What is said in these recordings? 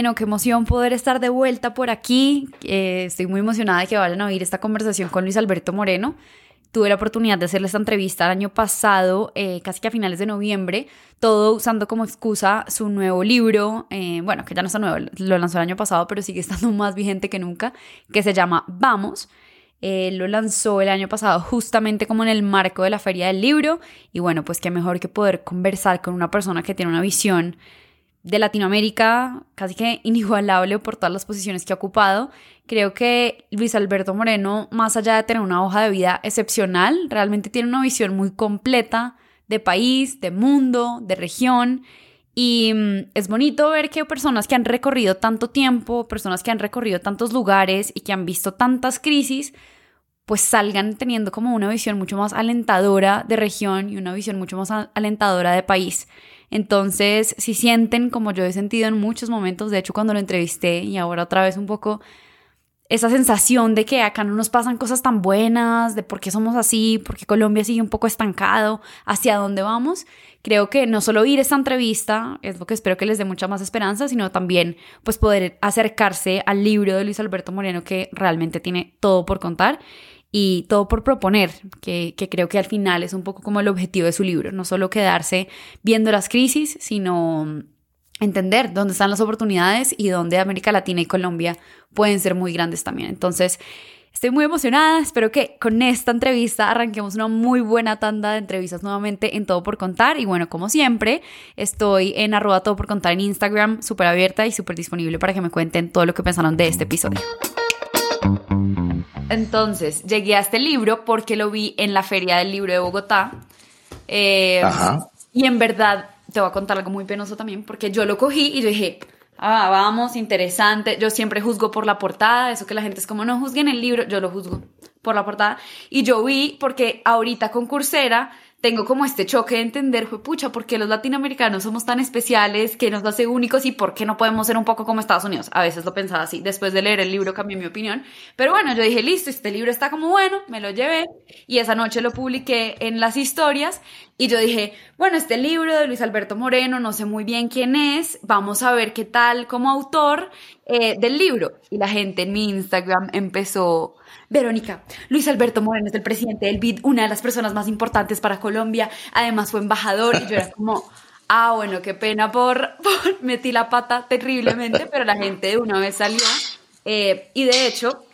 Moreno, qué emoción poder estar de vuelta por aquí. Eh, estoy muy emocionada de que vayan a oír esta conversación con Luis Alberto Moreno. Tuve la oportunidad de hacerle esta entrevista el año pasado, eh, casi que a finales de noviembre, todo usando como excusa su nuevo libro, eh, bueno, que ya no está nuevo, lo lanzó el año pasado, pero sigue estando más vigente que nunca, que se llama Vamos. Él lo lanzó el año pasado justamente como en el marco de la feria del libro y bueno, pues qué mejor que poder conversar con una persona que tiene una visión de Latinoamérica casi que inigualable por todas las posiciones que ha ocupado. Creo que Luis Alberto Moreno, más allá de tener una hoja de vida excepcional, realmente tiene una visión muy completa de país, de mundo, de región. Y mm, es bonito ver que personas que han recorrido tanto tiempo, personas que han recorrido tantos lugares y que han visto tantas crisis, pues salgan teniendo como una visión mucho más alentadora de región y una visión mucho más alentadora de país. Entonces, si sienten como yo he sentido en muchos momentos, de hecho cuando lo entrevisté y ahora otra vez un poco esa sensación de que acá no nos pasan cosas tan buenas, de por qué somos así, por qué Colombia sigue un poco estancado, hacia dónde vamos, creo que no solo ir esta entrevista, es lo que espero que les dé mucha más esperanza, sino también pues poder acercarse al libro de Luis Alberto Moreno que realmente tiene todo por contar y todo por proponer, que, creo que al final es un poco como el objetivo de su libro, no solo quedarse viendo las crisis, sino entender dónde están las oportunidades y dónde América Latina y Colombia pueden ser muy grandes también. Entonces, estoy muy emocionada, espero que con esta entrevista arranquemos una muy buena tanda de entrevistas nuevamente en Todo por Contar y bueno, como siempre, estoy en arroba todo por contar en Instagram, súper abierta y súper disponible para que me cuenten todo lo que pensaron de este episodio. Entonces, llegué a este libro porque lo vi en la Feria del Libro de Bogotá. Eh, y en verdad, te voy a contar algo muy penoso también, porque yo lo cogí y yo dije, ah, vamos, interesante. Yo siempre juzgo por la portada, eso que la gente es como, no juzguen el libro, yo lo juzgo por la portada. Y yo vi, porque ahorita con Coursera tengo como este choque de entender, fue pucha, ¿por qué los latinoamericanos somos tan especiales? que nos hace únicos? ¿Y por qué no podemos ser un poco como Estados Unidos? A veces lo pensaba así. Después de leer el libro cambié mi opinión. Pero bueno, yo dije, listo, este libro está como bueno, me lo llevé. Y esa noche lo publiqué en las historias. Y yo dije, bueno, este libro de Luis Alberto Moreno, no sé muy bien quién es, vamos a ver qué tal como autor eh, del libro. Y la gente en mi Instagram empezó Verónica, Luis Alberto Moreno es el presidente del BID, una de las personas más importantes para Colombia, además fue embajador y yo era como, ah, bueno, qué pena por, metí la pata terriblemente, pero la gente de una vez salió eh, y de hecho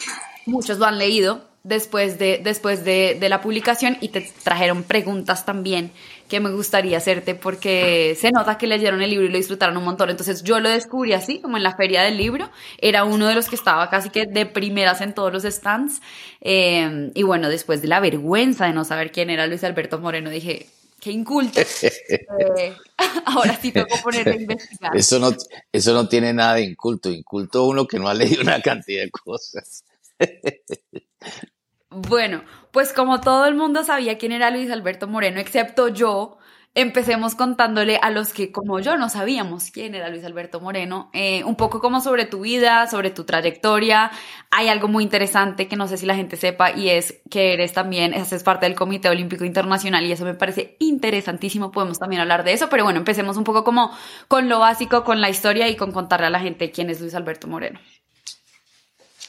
muchos lo han leído después de, después de, de la publicación y te trajeron preguntas también que me gustaría hacerte porque se nota que leyeron el libro y lo disfrutaron un montón. Entonces yo lo descubrí así, como en la feria del libro. Era uno de los que estaba casi que de primeras en todos los stands. Eh, y bueno, después de la vergüenza de no saber quién era Luis Alberto Moreno, dije, qué inculto. Eh, ahora sí tengo que ponerme a investigar. Eso no, eso no tiene nada de inculto. Inculto uno que no ha leído una cantidad de cosas. Bueno, pues como todo el mundo sabía quién era Luis Alberto Moreno, excepto yo, empecemos contándole a los que como yo no sabíamos quién era Luis Alberto Moreno, eh, un poco como sobre tu vida, sobre tu trayectoria. Hay algo muy interesante que no sé si la gente sepa y es que eres también, haces parte del Comité Olímpico Internacional y eso me parece interesantísimo, podemos también hablar de eso, pero bueno, empecemos un poco como con lo básico, con la historia y con contarle a la gente quién es Luis Alberto Moreno.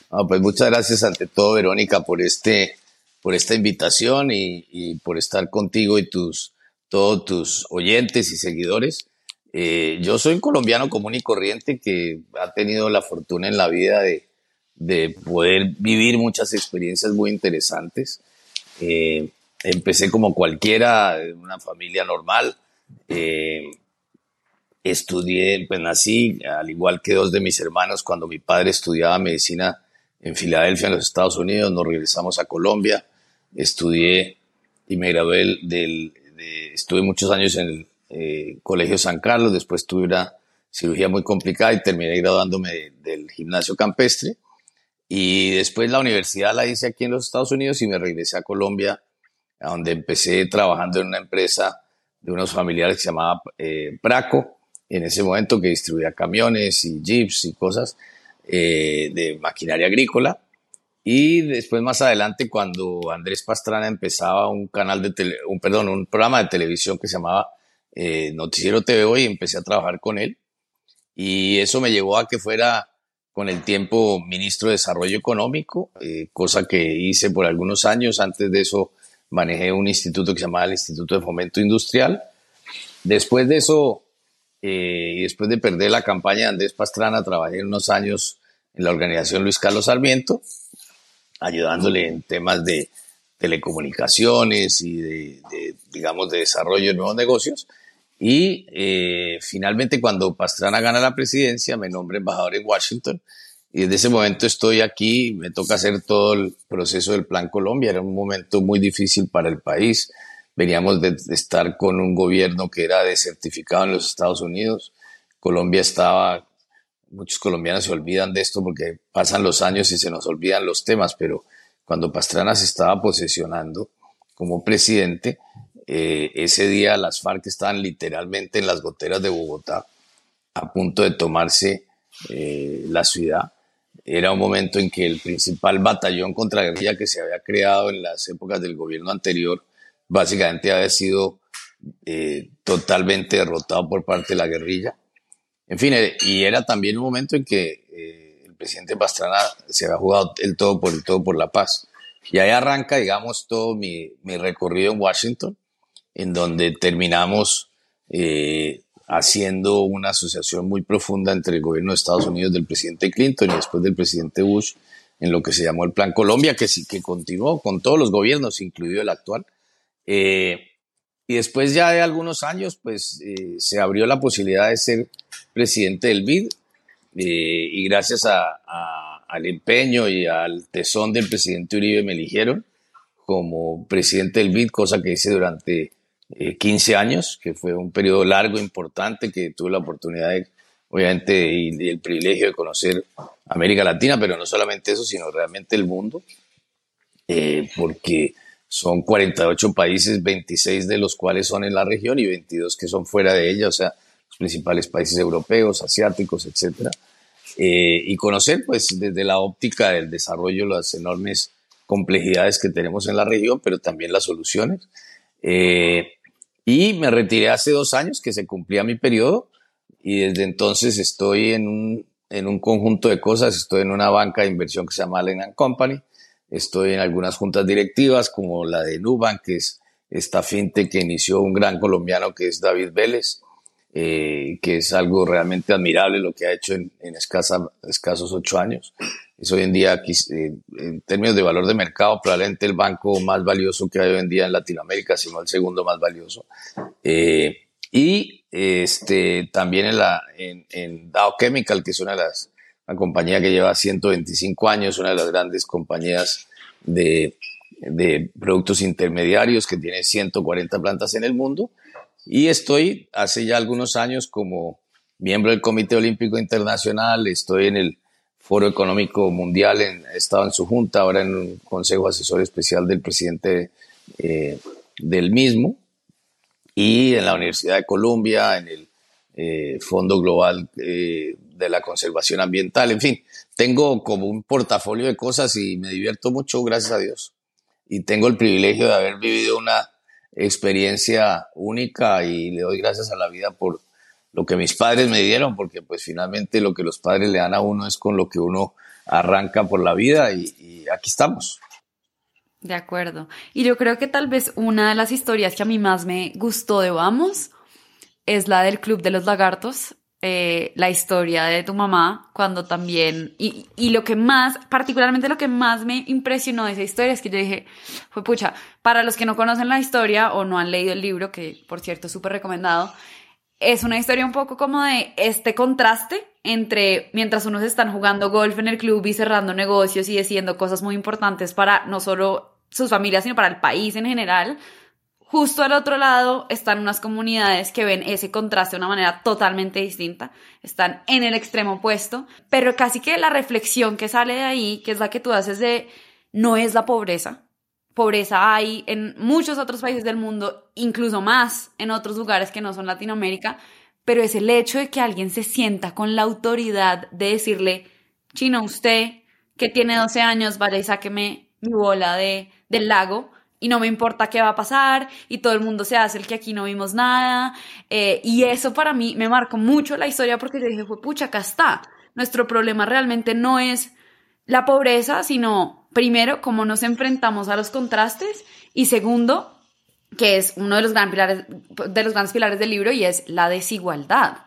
Ah, pues muchas gracias ante todo, Verónica, por, este, por esta invitación y, por estar contigo y tus, todos tus oyentes y seguidores. Eh, yo soy un colombiano común y corriente que ha tenido la fortuna en la vida de, poder vivir muchas experiencias muy interesantes. Eh, empecé como cualquiera, en una familia normal. Eh, estudié, pues nací, al igual que dos de mis hermanos, cuando mi padre estudiaba medicina en Filadelfia, en los Estados Unidos, nos regresamos a Colombia, estudié y me gradué del, estuve muchos años en el eh, Colegio San Carlos, después tuve una cirugía muy complicada y terminé graduándome del gimnasio campestre. Y después la universidad la hice aquí en los Estados Unidos y me regresé a Colombia, a donde empecé trabajando en una empresa de unos familiares que se llamaba eh, Praco, en ese momento que distribuía camiones y jeeps y cosas. Eh, de maquinaria agrícola. Y después más adelante, cuando Andrés Pastrana empezaba un canal de un, perdón, un programa de televisión que se llamaba eh, Noticiero TV Hoy, empecé a trabajar con él. y eso me llevó a que fuera con el tiempo ministro de Desarrollo Económico, eh, cosa que hice por algunos años. Antes de eso manejé un instituto que se llamaba el Instituto de Fomento Industrial. Después de eso, eh, y después de perder la campaña de Andrés Pastrana, trabajé unos años en la organización Luis Carlos Sarmiento, ayudándole en temas de telecomunicaciones y de, digamos, de desarrollo de nuevos negocios. Y eh, finalmente cuando Pastrana gana la presidencia, me nombra embajador en Washington y desde ese momento estoy aquí, me toca hacer todo el proceso del Plan Colombia, era un momento muy difícil para el país, veníamos de, estar con un gobierno que era desertificado en los Estados Unidos, Colombia estaba, muchos colombianos se olvidan de esto porque pasan los años y se nos olvidan los temas, pero cuando Pastrana se estaba posesionando como presidente, eh, ese día las FARC estaban literalmente en las goteras de Bogotá, a punto de tomarse eh, la ciudad. Era un momento en que el principal batallón contra guerrilla que se había creado en las épocas del gobierno anterior, básicamente había sido eh, totalmente derrotado por parte de la guerrilla. En fin, y era también un momento en que el presidente Pastrana se había jugado el todo por el todo por la paz. Y ahí arranca, digamos, todo mi, mi recorrido en Washington en donde terminamos eh, haciendo una asociación muy profunda entre el gobierno de Estados Unidos del presidente Clinton y después del presidente Bush en lo que se llamó el Plan Colombia, que sí que continuó con todos los gobiernos, incluido el actual. Eh, y después ya de algunos años, pues eh, se abrió la posibilidad de ser presidente del BID y gracias al empeño y al tesón del presidente Uribe me eligieron como presidente del BID, cosa que hice durante 15 eh, años, que fue un periodo largo, importante, que tuve la oportunidad, de, obviamente, y, el privilegio de conocer América Latina, pero no solamente eso, sino realmente el mundo, eh, porque son 48 países, 26 de los cuales son en la región y 22 que son fuera de ella, o sea, los principales países europeos, asiáticos, etc. Eh, y conocer, pues, desde la óptica del desarrollo, las enormes complejidades que tenemos en la región, pero también las soluciones. Eh, y me retiré hace dos años que se cumplía mi periodo y desde entonces estoy en un, en un conjunto de cosas. Estoy en una banca de inversión que se llama Allen Company. Estoy en algunas juntas directivas como la de Nubank, que es esta finte que inició un gran colombiano que es David Vélez, eh, que es algo realmente admirable lo que ha hecho en, en escasos ocho años es hoy en día, eh, en términos de valor de mercado, probablemente el banco más valioso que hay hoy en día en Latinoamérica, sino el segundo más valioso. Eh, y este, también en, la, en, Dow Chemical, que es una de las, una compañía que lleva 125 años, una de las grandes compañías de, de productos intermediarios que tiene 140 plantas en el mundo. Y estoy hace ya algunos años como miembro del Comité Olímpico Internacional, estoy en el Foro Económico Mundial, he estado en su junta, ahora en un consejo asesor especial del presidente eh, del mismo, y en la Universidad de Columbia, en el eh, Fondo Global eh, de la Conservación Ambiental, en fin, tengo como un portafolio de cosas y me divierto mucho, gracias a Dios. Y tengo el privilegio de haber vivido una experiencia única y le doy gracias a la vida por lo que mis padres me dieron, porque pues finalmente lo que los padres le dan a uno es con lo que uno arranca por la vida y, aquí estamos. De acuerdo. Y yo creo que tal vez una de las historias que a mí más me gustó de Vamos es la del Club de los Lagartos, eh, la historia de tu mamá, cuando también, y, y, lo que más, particularmente lo que más me impresionó de esa historia es que yo dije, fue pucha, para los que no conocen la historia o no han leído el libro, que por cierto es súper recomendado, es una historia un poco como de este contraste entre mientras unos están jugando golf en el club y cerrando negocios y haciendo cosas muy importantes para no solo sus familias, sino para el país en general. Justo al otro lado están unas comunidades que ven ese contraste de una manera totalmente distinta, están en el extremo opuesto, pero casi que la reflexión que sale de ahí, que es la que tú haces de no es la pobreza, pobreza hay en muchos otros países del mundo, incluso más en otros lugares que no son Latinoamérica, pero es el hecho de que alguien se sienta con la autoridad de decirle, chino, usted que tiene 12 años, vaya y sáqueme mi bola de, del lago, y no me importa qué va a pasar y todo el mundo se hace el que aquí no vimos nada. Eh, y eso para mí me marcó mucho la historia porque yo dije, fue pucha, acá está. Nuestro problema realmente no es la pobreza, sino primero cómo nos enfrentamos a los contrastes y segundo, que es uno de los, gran pilares, de los grandes pilares del libro y es la desigualdad.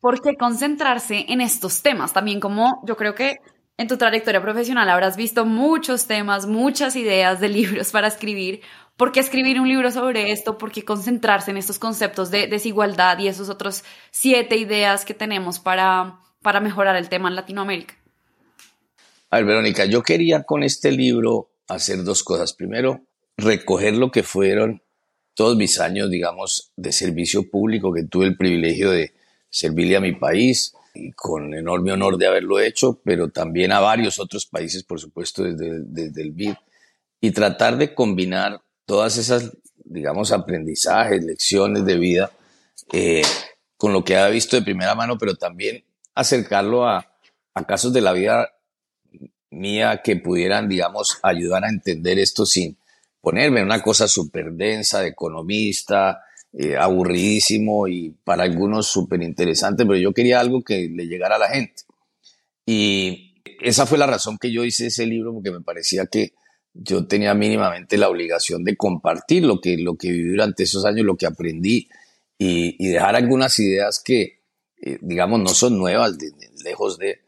¿Por qué concentrarse en estos temas? También como yo creo que en tu trayectoria profesional habrás visto muchos temas, muchas ideas de libros para escribir. ¿Por qué escribir un libro sobre esto? ¿Por qué concentrarse en estos conceptos de desigualdad y esos otros siete ideas que tenemos para, para mejorar el tema en Latinoamérica? A ver, Verónica, yo quería con este libro hacer dos cosas. Primero, recoger lo que fueron todos mis años, digamos, de servicio público, que tuve el privilegio de servirle a mi país, y con enorme honor de haberlo hecho, pero también a varios otros países, por supuesto, desde, desde el BID, y tratar de combinar todas esas, digamos, aprendizajes, lecciones de vida eh, con lo que ha visto de primera mano, pero también acercarlo a, a casos de la vida mía que pudieran, digamos, ayudar a entender esto sin ponerme en una cosa súper densa de economista, eh, aburridísimo y para algunos súper interesante, pero yo quería algo que le llegara a la gente. Y esa fue la razón que yo hice ese libro, porque me parecía que yo tenía mínimamente la obligación de compartir lo que, lo que viví durante esos años, lo que aprendí y, dejar algunas ideas que, eh, digamos, no son nuevas, lejos de,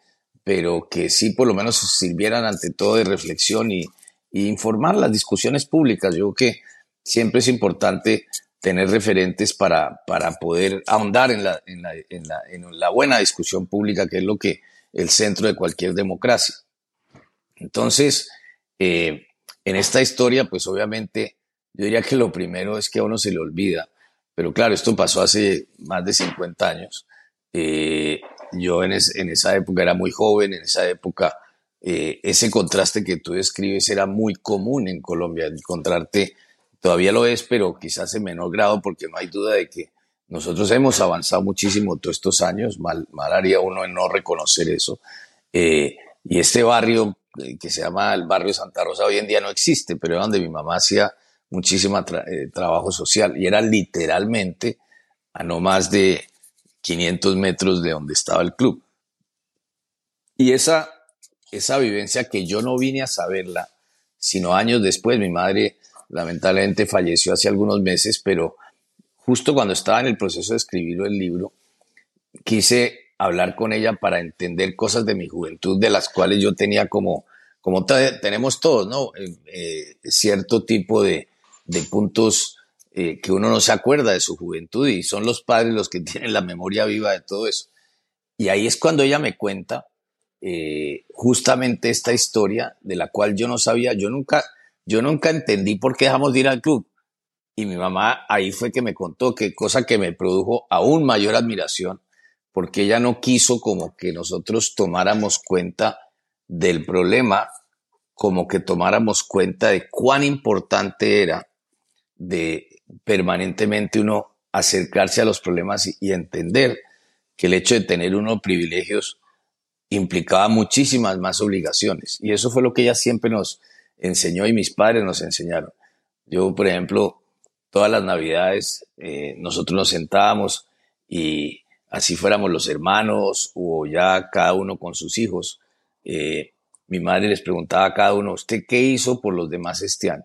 pero que sí por lo menos sirvieran ante todo de reflexión y, informar las discusiones públicas. Yo creo que siempre es importante tener referentes para, para poder ahondar en la, en, la, en, la, en la buena discusión pública, que es lo que el centro de cualquier democracia. Entonces, eh, en esta historia, pues obviamente, yo diría que lo primero es que a uno se le olvida, pero claro, esto pasó hace más de 50 años. Eh, yo en, en, esa época era muy joven, en esa época eh, ese contraste que tú describes era muy común en Colombia, encontrarte Todavía lo es, pero quizás en menor grado, porque no hay duda de que nosotros hemos avanzado muchísimo todos estos años, mal, mal haría uno en no reconocer eso. Eh, y este barrio eh, que se llama el barrio Santa Rosa hoy en día no existe, pero era donde mi mamá hacía muchísimo eh, trabajo social y era literalmente a no más de 500 metros de donde estaba el club. Y esa, esa vivencia que yo no vine a saberla, sino años después, mi madre lamentablemente falleció hace algunos meses, pero justo cuando estaba en el proceso de escribir el libro, quise hablar con ella para entender cosas de mi juventud, de las cuales yo tenía como, como tenemos todos, ¿no? Eh, eh, cierto tipo de, puntos eh, que uno no se acuerda de su juventud y son los padres los que tienen la memoria viva de todo eso. Y ahí es cuando ella me cuenta justamente esta historia de la cual yo no sabía, yo nunca, yo nunca entendí por qué dejamos de ir al club. Y mi mamá ahí fue que me contó que cosa que me produjo aún mayor admiración, porque ella no quiso como que nosotros tomáramos cuenta del problema, como que tomáramos cuenta de cuán importante era de permanentemente uno acercarse a los problemas y, y entender que el hecho de tener unos privilegios implicaba muchísimas más obligaciones. Y eso fue lo que ella siempre nos, enseñó y mis padres nos enseñaron. Yo, por ejemplo, todas las navidades eh, nosotros nos sentábamos y así fuéramos los hermanos o ya cada uno con sus hijos, eh, mi madre les preguntaba a cada uno, ¿usted qué hizo por los demás este año?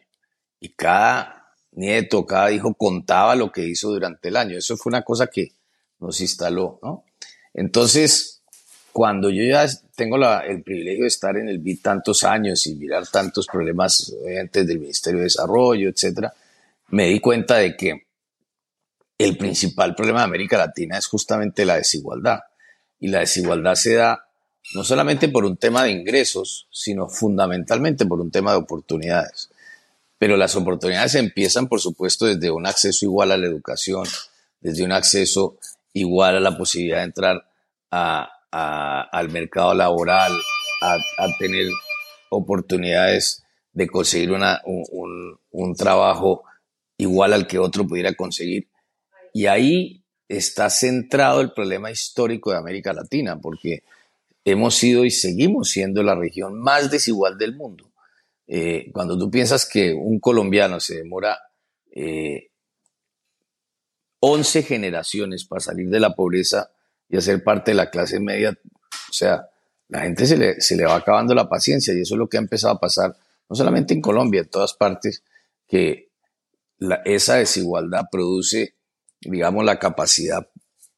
Y cada nieto, cada hijo contaba lo que hizo durante el año. Eso fue una cosa que nos instaló, ¿no? Entonces, cuando yo ya tengo el privilegio de estar en el BID tantos años y mirar tantos problemas antes del Ministerio de Desarrollo, etcétera, me di cuenta de que el principal problema de América Latina es justamente la desigualdad. Y la desigualdad se da no solamente por un tema de ingresos, sino fundamentalmente por un tema de oportunidades. Pero las oportunidades empiezan, por supuesto, desde un acceso igual a la educación, desde un acceso igual a la posibilidad de entrar a, al mercado laboral, a, tener oportunidades de conseguir una, un, trabajo igual al que otro pudiera conseguir. Y ahí está centrado el problema histórico de América Latina, porque hemos sido y seguimos siendo la región más desigual del mundo. eh, cuando tú piensas que un colombiano se demora eh, 11 generaciones para salir de la pobreza y hacer parte de la clase media, o sea, la gente se le, se le va acabando la paciencia y eso es lo que ha empezado a pasar, no solamente en Colombia, en todas partes, que esa desigualdad produce, digamos, la capacidad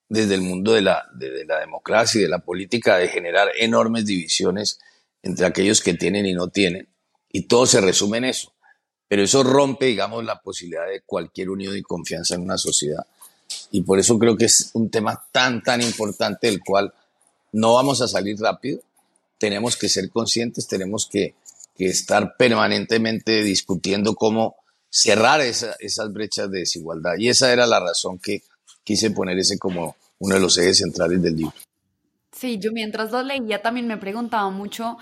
desde el mundo de la, de la democracia y de la política de generar enormes divisiones entre aquellos que tienen y no tienen. Y todo se resume en eso. Pero eso rompe, digamos, la posibilidad de cualquier unión y confianza en una sociedad. Y por eso creo que es un tema tan, tan importante del cual no vamos a salir rápido. Tenemos que ser conscientes, tenemos que, que estar permanentemente discutiendo cómo cerrar esas brechas de desigualdad. Y esa era la razón que quise poner ese como uno de los ejes centrales del libro. Sí, yo mientras lo leía también me preguntaba mucho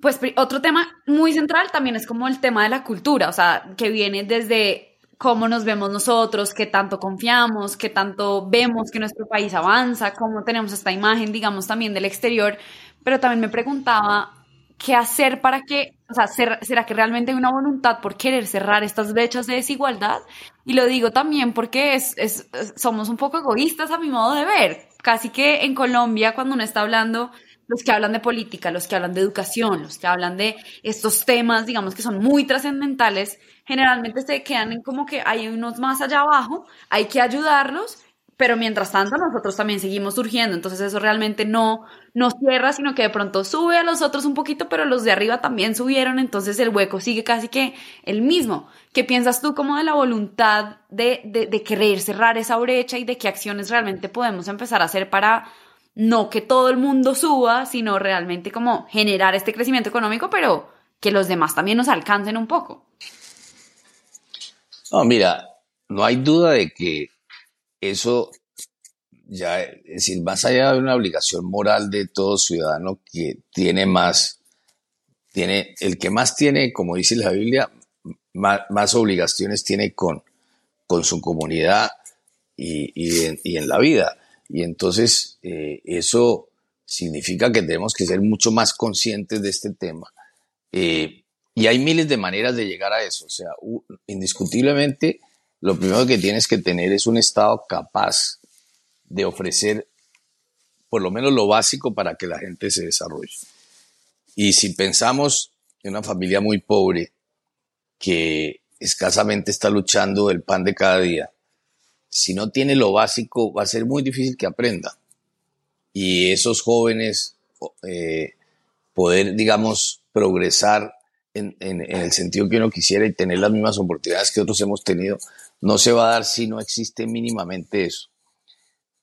pues otro tema muy central también es como el tema de la cultura, o sea, que viene desde cómo nos vemos nosotros, qué tanto confiamos, qué tanto vemos que nuestro país avanza, cómo tenemos esta imagen, digamos, también del exterior, pero también me preguntaba qué hacer para que, o sea, ¿será que realmente hay una voluntad por querer cerrar estas brechas de desigualdad? Y lo digo también porque es, es, somos un poco egoístas a mi modo de ver. Casi que en Colombia, cuando uno está hablando los que hablan de política, los que hablan de educación, los que hablan de estos temas, digamos que son muy trascendentales, generalmente se quedan en como que hay unos más allá abajo, hay que ayudarlos, pero mientras tanto nosotros también seguimos surgiendo, entonces eso realmente no nos cierra, sino que de pronto sube a los otros un poquito, pero los de arriba también subieron, entonces el hueco sigue casi que el mismo. ¿Qué piensas tú como de la voluntad de, de, de querer cerrar esa brecha y de qué acciones realmente podemos empezar a hacer para no que todo el mundo suba, sino realmente como generar este crecimiento económico, pero que los demás también nos alcancen un poco. No, mira, no hay duda de que eso ya, es decir, más allá de una obligación moral de todo ciudadano que tiene más, tiene, el que más tiene, como dice la Biblia, más, obligaciones tiene con, con su comunidad y, y en la vida. Y entonces eh, eso significa que tenemos que ser mucho más conscientes de este tema. Eh, y hay miles de maneras de llegar a eso. O sea, indiscutiblemente, lo primero que tienes que tener es un Estado capaz de ofrecer por lo menos lo básico para que la gente se desarrolle. Y si pensamos en una familia muy pobre que escasamente está luchando el pan de cada día, si no tiene lo básico, va a ser muy difícil que aprenda. Y esos jóvenes eh, poder, digamos, progresar en, el sentido que uno quisiera y tener las mismas oportunidades que otros hemos tenido, no se va a dar si no existe mínimamente eso.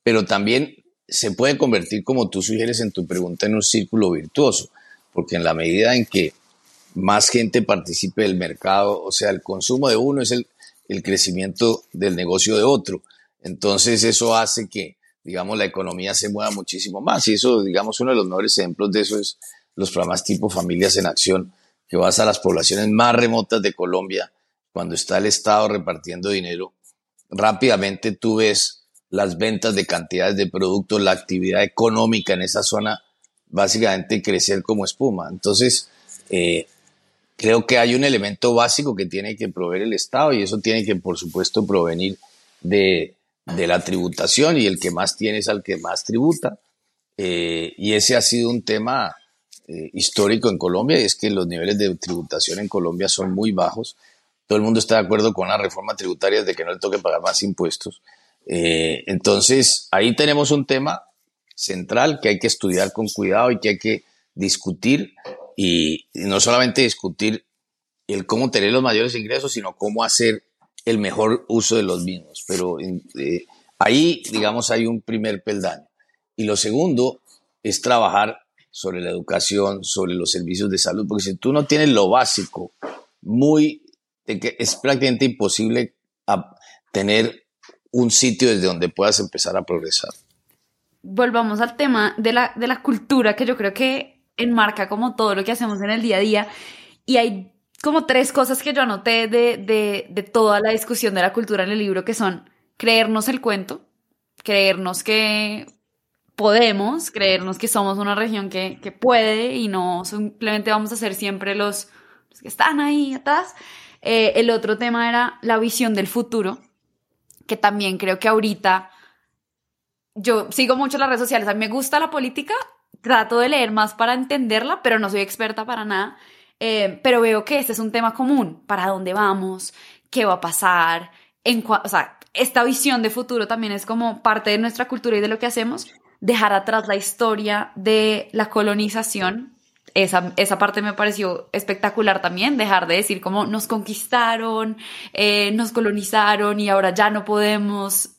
Pero también se puede convertir, como tú sugieres en tu pregunta, en un círculo virtuoso, porque en la medida en que más gente participe del mercado, o sea, el consumo de uno es el, el crecimiento del negocio de otro. Entonces eso hace que, digamos, la economía se mueva muchísimo más. Y eso, digamos, uno de los mejores ejemplos de eso es los programas tipo Familias en Acción, que vas a las poblaciones más remotas de Colombia, cuando está el Estado repartiendo dinero, rápidamente tú ves las ventas de cantidades de productos, la actividad económica en esa zona, básicamente crecer como espuma. Entonces, eh, creo que hay un elemento básico que tiene que proveer el Estado y eso tiene que, por supuesto, provenir de, la tributación y el que más tiene es al que más tributa. Eh, y ese ha sido un tema eh, histórico en Colombia y es que los niveles de tributación en Colombia son muy bajos. Todo el mundo está de acuerdo con la reforma tributaria de que no le toque pagar más impuestos. Eh, entonces, ahí tenemos un tema central que hay que estudiar con cuidado y que hay que discutir y, no solamente discutir el cómo tener los mayores ingresos, sino cómo hacer el mejor uso de los mismos. Pero eh, ahí, digamos, hay un primer peldaño. Y lo segundo es trabajar sobre la educación, sobre los servicios de salud, porque si tú no tienes lo básico, muy, es prácticamente imposible tener un sitio desde donde puedas empezar a progresar. Volvamos al tema de la, de la cultura, que yo creo que enmarca como todo lo que hacemos en el día a día. Y hay como tres cosas que yo anoté de, de, de toda la discusión de la cultura en el libro, que son creernos el cuento, creernos que podemos, creernos que somos una región que, que puede y no simplemente vamos a ser siempre los pues, que están ahí atrás. Eh, el otro tema era la visión del futuro, que también creo que ahorita yo sigo mucho las redes sociales, a mí me gusta la política, trato de leer más para entenderla, pero no soy experta para nada. Eh, pero veo que este es un tema común, para dónde vamos, qué va a pasar, en o sea, esta visión de futuro también es como parte de nuestra cultura y de lo que hacemos, dejar atrás la historia de la colonización. Esa, esa parte me pareció espectacular también, dejar de decir cómo nos conquistaron, eh, nos colonizaron y ahora ya no podemos.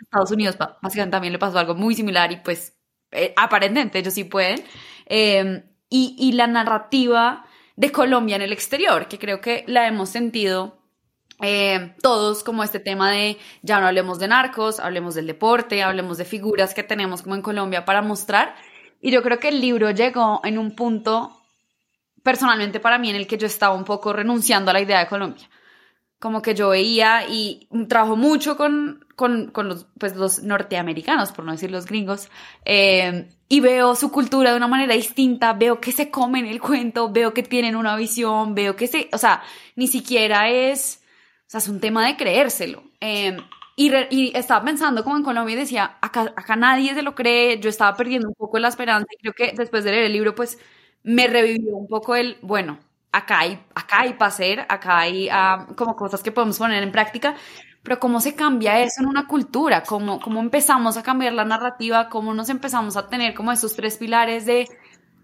Estados Unidos básicamente también le pasó algo muy similar y pues eh, aparentemente ellos sí pueden. Em, y, y la narrativa de Colombia en el exterior, que creo que la hemos sentido eh, todos como este tema de ya no hablemos de narcos, hablemos del deporte, hablemos de figuras que tenemos como en Colombia para mostrar. Y yo creo que el libro llegó en un punto, personalmente para mí, en el que yo estaba un poco renunciando a la idea de Colombia. Como que yo veía y trabajo mucho con, con, con los, pues, los norteamericanos, por no decir los gringos, eh, y veo su cultura de una manera distinta, veo que se comen el cuento, veo que tienen una visión, veo que se, o sea, ni siquiera es o sea, es un tema de creérselo. Em, y, y, estaba pensando como en Colombia y decía, acá, acá nadie se lo cree, yo estaba perdiendo un poco la esperanza y creo que después de leer el libro, pues me revivió un poco el, bueno, acá hay, acá hay para hacer, acá hay ah, como cosas que podemos poner en práctica, pero cómo se cambia eso en una cultura, cómo, cómo empezamos a cambiar la narrativa, cómo nos empezamos a tener como esos tres pilares de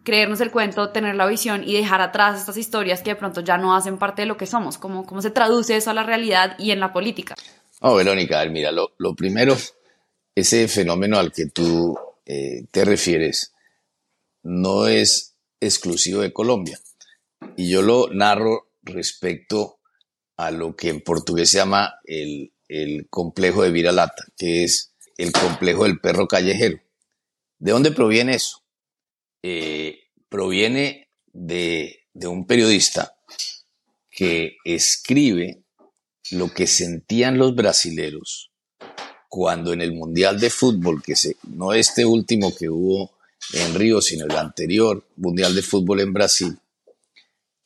creernos el cuento, tener la visión y dejar atrás estas historias que de pronto ya no hacen parte de lo que somos. ¿Cómo, cómo se traduce eso a la realidad y en la política? Oh, Verónica, mira, lo, lo primero, ese fenómeno al que tú eh, te refieres no es exclusivo de Colombia. Y yo lo narro respecto a lo que en portugués se llama el, el complejo de Viralata, que es el complejo del perro callejero. ¿De dónde proviene eso? Eh, proviene de, un periodista que escribe lo que sentían los brasileros cuando en el Mundial de Fútbol, que se, no este último que hubo en Río, sino el anterior Mundial de Fútbol en Brasil,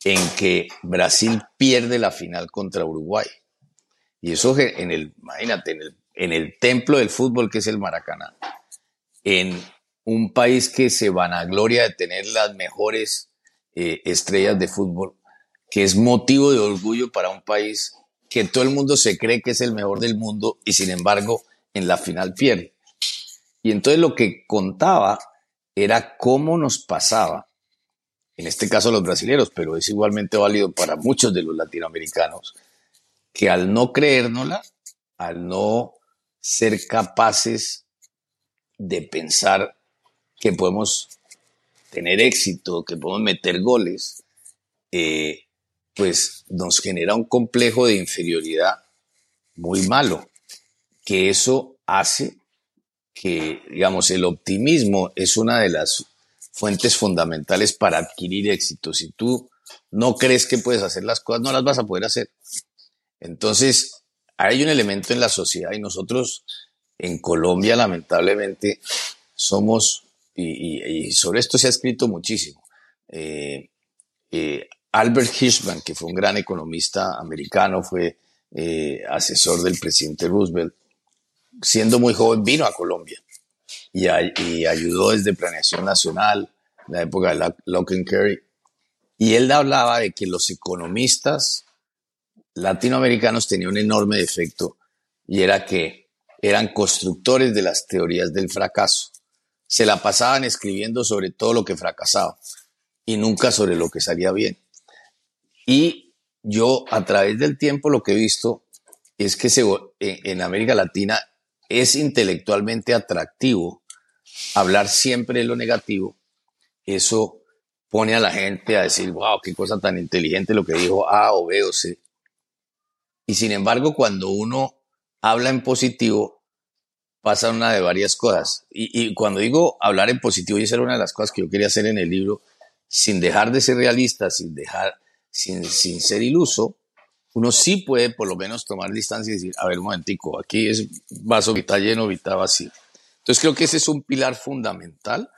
en que Brasil pierde la final contra Uruguay. Y eso en el, imagínate, en el, en el templo del fútbol que es el Maracaná, en un país que se vanagloria de tener las mejores eh, estrellas de fútbol, que es motivo de orgullo para un país que todo el mundo se cree que es el mejor del mundo y sin embargo en la final pierde. Y entonces lo que contaba era cómo nos pasaba, en este caso los brasileños, pero es igualmente válido para muchos de los latinoamericanos, que al no creérnosla, al no ser capaces de pensar que podemos tener éxito, que podemos meter goles, eh, pues nos genera un complejo de inferioridad muy malo, que eso hace que, digamos, el optimismo es una de las fuentes fundamentales para adquirir éxito. Si tú no crees que puedes hacer las cosas, no las vas a poder hacer. Entonces, hay un elemento en la sociedad y nosotros en Colombia, lamentablemente, somos y, sobre esto se ha escrito muchísimo. Eh, eh, Albert Hirschman, que fue un gran economista americano, fue eh, asesor del presidente Roosevelt, siendo muy joven vino a Colombia y, ayudó desde Planeación Nacional, en la época de Locke and Kerry, y él hablaba de que los economistas latinoamericanos tenían un enorme defecto y era que eran constructores de las teorías del fracaso se la pasaban escribiendo sobre todo lo que fracasaba y nunca sobre lo que salía bien. Y yo a través del tiempo lo que he visto es que se, en América Latina es intelectualmente atractivo hablar siempre de lo negativo. Eso pone a la gente a decir, wow, qué cosa tan inteligente lo que dijo A o B o C. Y sin embargo, cuando uno habla en positivo, pasa una de varias cosas. Y, cuando digo hablar en positivo, y esa era una de las cosas que yo quería hacer en el libro, sin dejar de ser realista, sin dejar, sin, sin ser iluso, uno sí puede por lo menos tomar distancia y decir, a ver, un momentico, aquí es vaso está lleno, está vacío. Entonces creo que ese es un pilar fundamental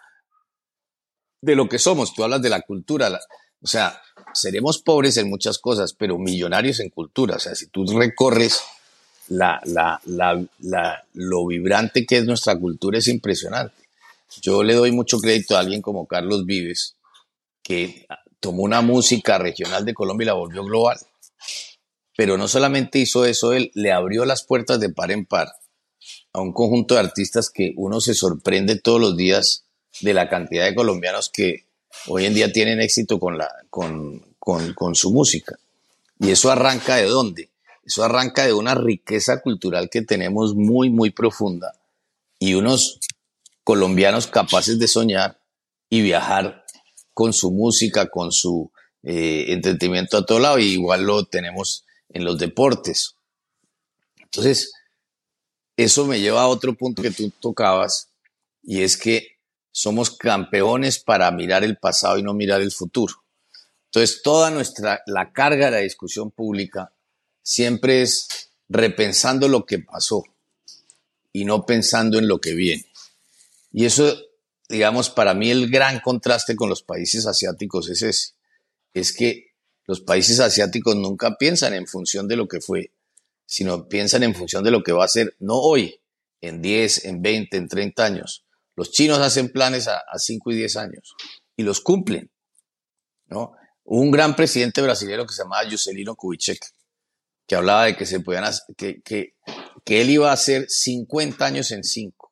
de lo que somos. Tú hablas de la cultura. O sea, seremos pobres en muchas cosas, pero millonarios en cultura. O sea, si tú recorres la, lo vibrante que es nuestra cultura es impresionante. Yo le doy mucho crédito a alguien como Carlos Vives, que tomó una música regional de Colombia y la volvió global. Pero no solamente hizo eso, él le abrió las puertas de par en par a un conjunto de artistas que uno se sorprende todos los días de la cantidad de colombianos que hoy en día tienen éxito con, la, con, con, su música. Y eso arranca de dónde? Eso arranca de una riqueza cultural que tenemos muy, muy profunda y unos colombianos capaces de soñar y viajar con su música, con su eh, entretenimiento a todo lado, y igual lo tenemos en los deportes. Entonces, eso me lleva a otro punto que tú tocabas, y es que somos campeones para mirar el pasado y no mirar el futuro. Entonces, toda nuestra, la carga de la discusión pública siempre es repensando lo que pasó y no pensando en lo que viene. Y eso, digamos, para mí el gran contraste con los países asiáticos es ese. Es que los países asiáticos nunca piensan en función de lo que fue, sino piensan en función de lo que va a ser, no hoy, en 10, en 20, en 30 años. Los chinos hacen planes a, a 5 y 10 años y los cumplen. ¿no? un gran presidente brasileño que se llamaba Juscelino Kubitschek, que hablaba de que se podían que, que, que él iba a hacer 50 años en 5.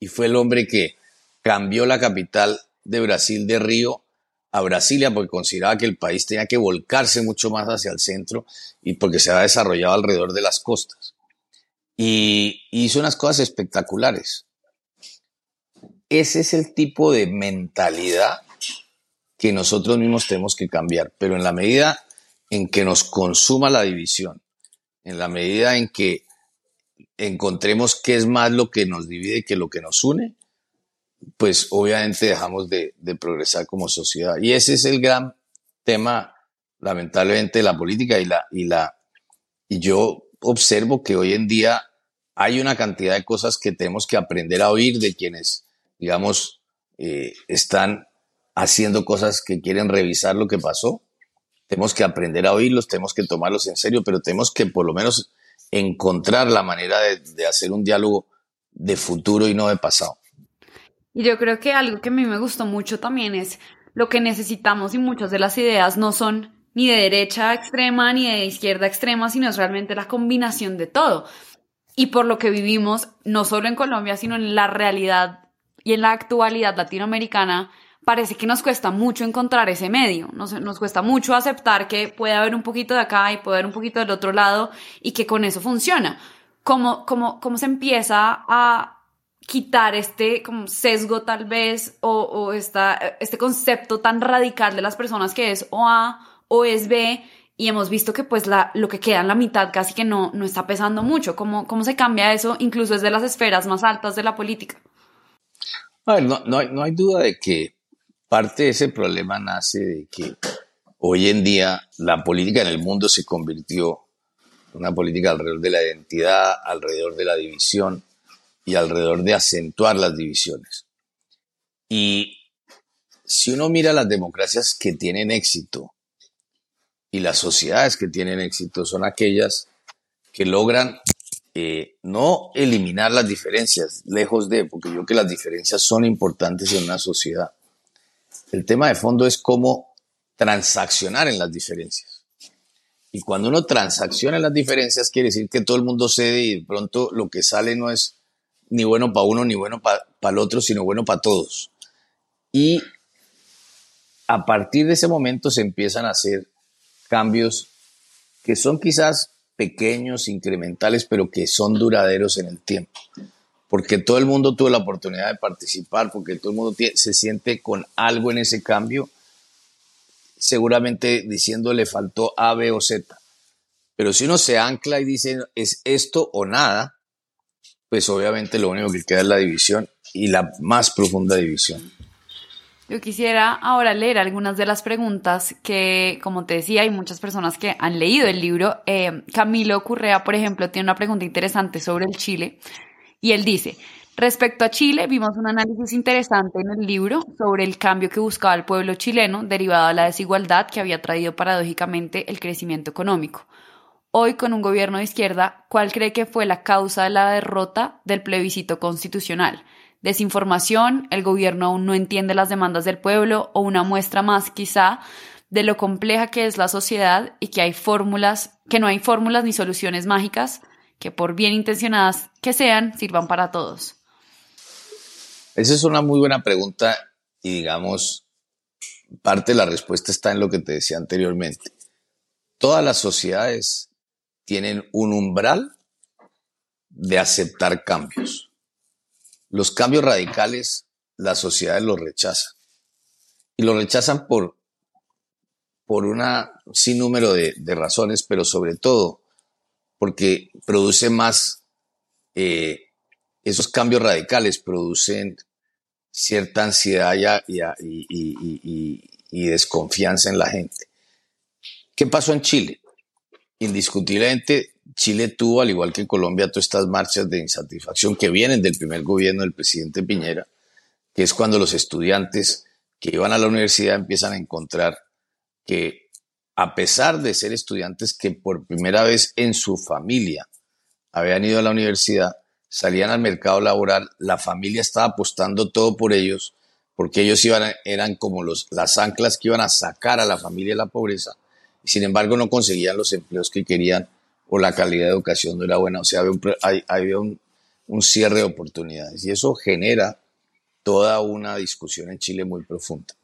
Y fue el hombre que cambió la capital de Brasil de Río a Brasilia porque consideraba que el país tenía que volcarse mucho más hacia el centro y porque se había desarrollado alrededor de las costas. Y hizo unas cosas espectaculares. Ese es el tipo de mentalidad que nosotros mismos tenemos que cambiar, pero en la medida en que nos consuma la división, en la medida en que encontremos qué es más lo que nos divide que lo que nos une, pues obviamente dejamos de, progresar como sociedad. Y ese es el gran tema, lamentablemente, de la política y la, y la, y yo observo que hoy en día hay una cantidad de cosas que tenemos que aprender a oír de quienes, digamos, eh, están haciendo cosas que quieren revisar lo que pasó. Tenemos que aprender a oírlos, tenemos que tomarlos en serio, pero tenemos que por lo menos encontrar la manera de, hacer un diálogo de futuro y no de pasado. Y yo creo que algo que a mí me gustó mucho también es lo que necesitamos y muchas de las ideas no son ni de derecha extrema ni de izquierda extrema, sino es realmente la combinación de todo. Y por lo que vivimos, no solo en Colombia, sino en la realidad y en la actualidad latinoamericana, parece que nos cuesta mucho encontrar ese medio, nos, cuesta mucho aceptar que puede haber un poquito de acá y puede haber un poquito del otro lado y que con eso funciona. ¿Cómo, cómo, cómo se empieza a quitar este como sesgo tal vez o, o esta, este concepto tan radical de las personas que es o A o es B y hemos visto que pues la, lo que queda en la mitad casi que no, no está pesando mucho. ¿Cómo, ¿Cómo se cambia eso incluso desde las esferas más altas de la política? A ver, no, no, hay, no hay duda de que Parte de ese problema nace de que hoy en día la política en el mundo se convirtió en una política alrededor de la identidad, alrededor de la división y alrededor de acentuar las divisiones. Y si uno mira las democracias que tienen éxito y las sociedades que tienen éxito son aquellas que logran eh, no eliminar las diferencias, lejos de, porque yo creo que las diferencias son importantes en una sociedad, el tema de fondo es cómo transaccionar en las diferencias. Y cuando uno transacciona en las diferencias, quiere decir que todo el mundo cede y de pronto lo que sale no es ni bueno para uno ni bueno para el otro, sino bueno para todos. Y a partir de ese momento se empiezan a hacer cambios que son quizás pequeños, incrementales, pero que son duraderos en el tiempo porque todo el mundo tuvo la oportunidad de participar, porque todo el mundo se siente con algo en ese cambio, seguramente diciendo le faltó A, B o Z. Pero si uno se ancla y dice es esto o nada, pues obviamente lo único que queda es la división y la más profunda división. Yo quisiera ahora leer algunas de las preguntas que, como te decía, hay muchas personas que han leído el libro. Eh, Camilo Currea, por ejemplo, tiene una pregunta interesante sobre el Chile y él dice, Respecto a Chile, vimos un análisis interesante en el libro sobre el cambio que buscaba el pueblo chileno derivado de la desigualdad que había traído paradójicamente el crecimiento económico. Hoy, con un gobierno de izquierda, ¿cuál cree que fue la causa de la derrota del plebiscito constitucional? ¿Desinformación? ¿El gobierno aún no entiende las demandas del pueblo? ¿O una muestra más, quizá, de lo compleja que es la sociedad y que hay fórmulas, que no hay fórmulas ni soluciones mágicas que por bien intencionadas que sean, sirvan para todos? Esa es una muy buena pregunta y digamos, parte de la respuesta está en lo que te decía anteriormente. Todas las sociedades tienen un umbral de aceptar cambios. Los cambios radicales, las sociedades los rechazan. Y los rechazan por, por una sinnúmero de, de razones, pero sobre todo porque produce más, eh, esos cambios radicales producen cierta ansiedad y, y, desconfianza en la gente. ¿Qué pasó en Chile? Indiscutiblemente, Chile tuvo, al igual que Colombia, todas estas marchas de insatisfacción que vienen del primer gobierno del presidente Piñera, que es cuando los estudiantes que iban a la universidad empiezan a encontrar que a pesar de ser estudiantes que por primera vez en su familia habían ido a la universidad, salían al mercado laboral, la familia estaba apostando todo por ellos, porque ellos eran como los, las anclas que iban a sacar a la familia de la pobreza, y sin embargo no conseguían los empleos que querían o la calidad de educación no era buena, o sea, había un, un cierre de oportunidades, y eso genera toda una discusión en Chile muy profunda.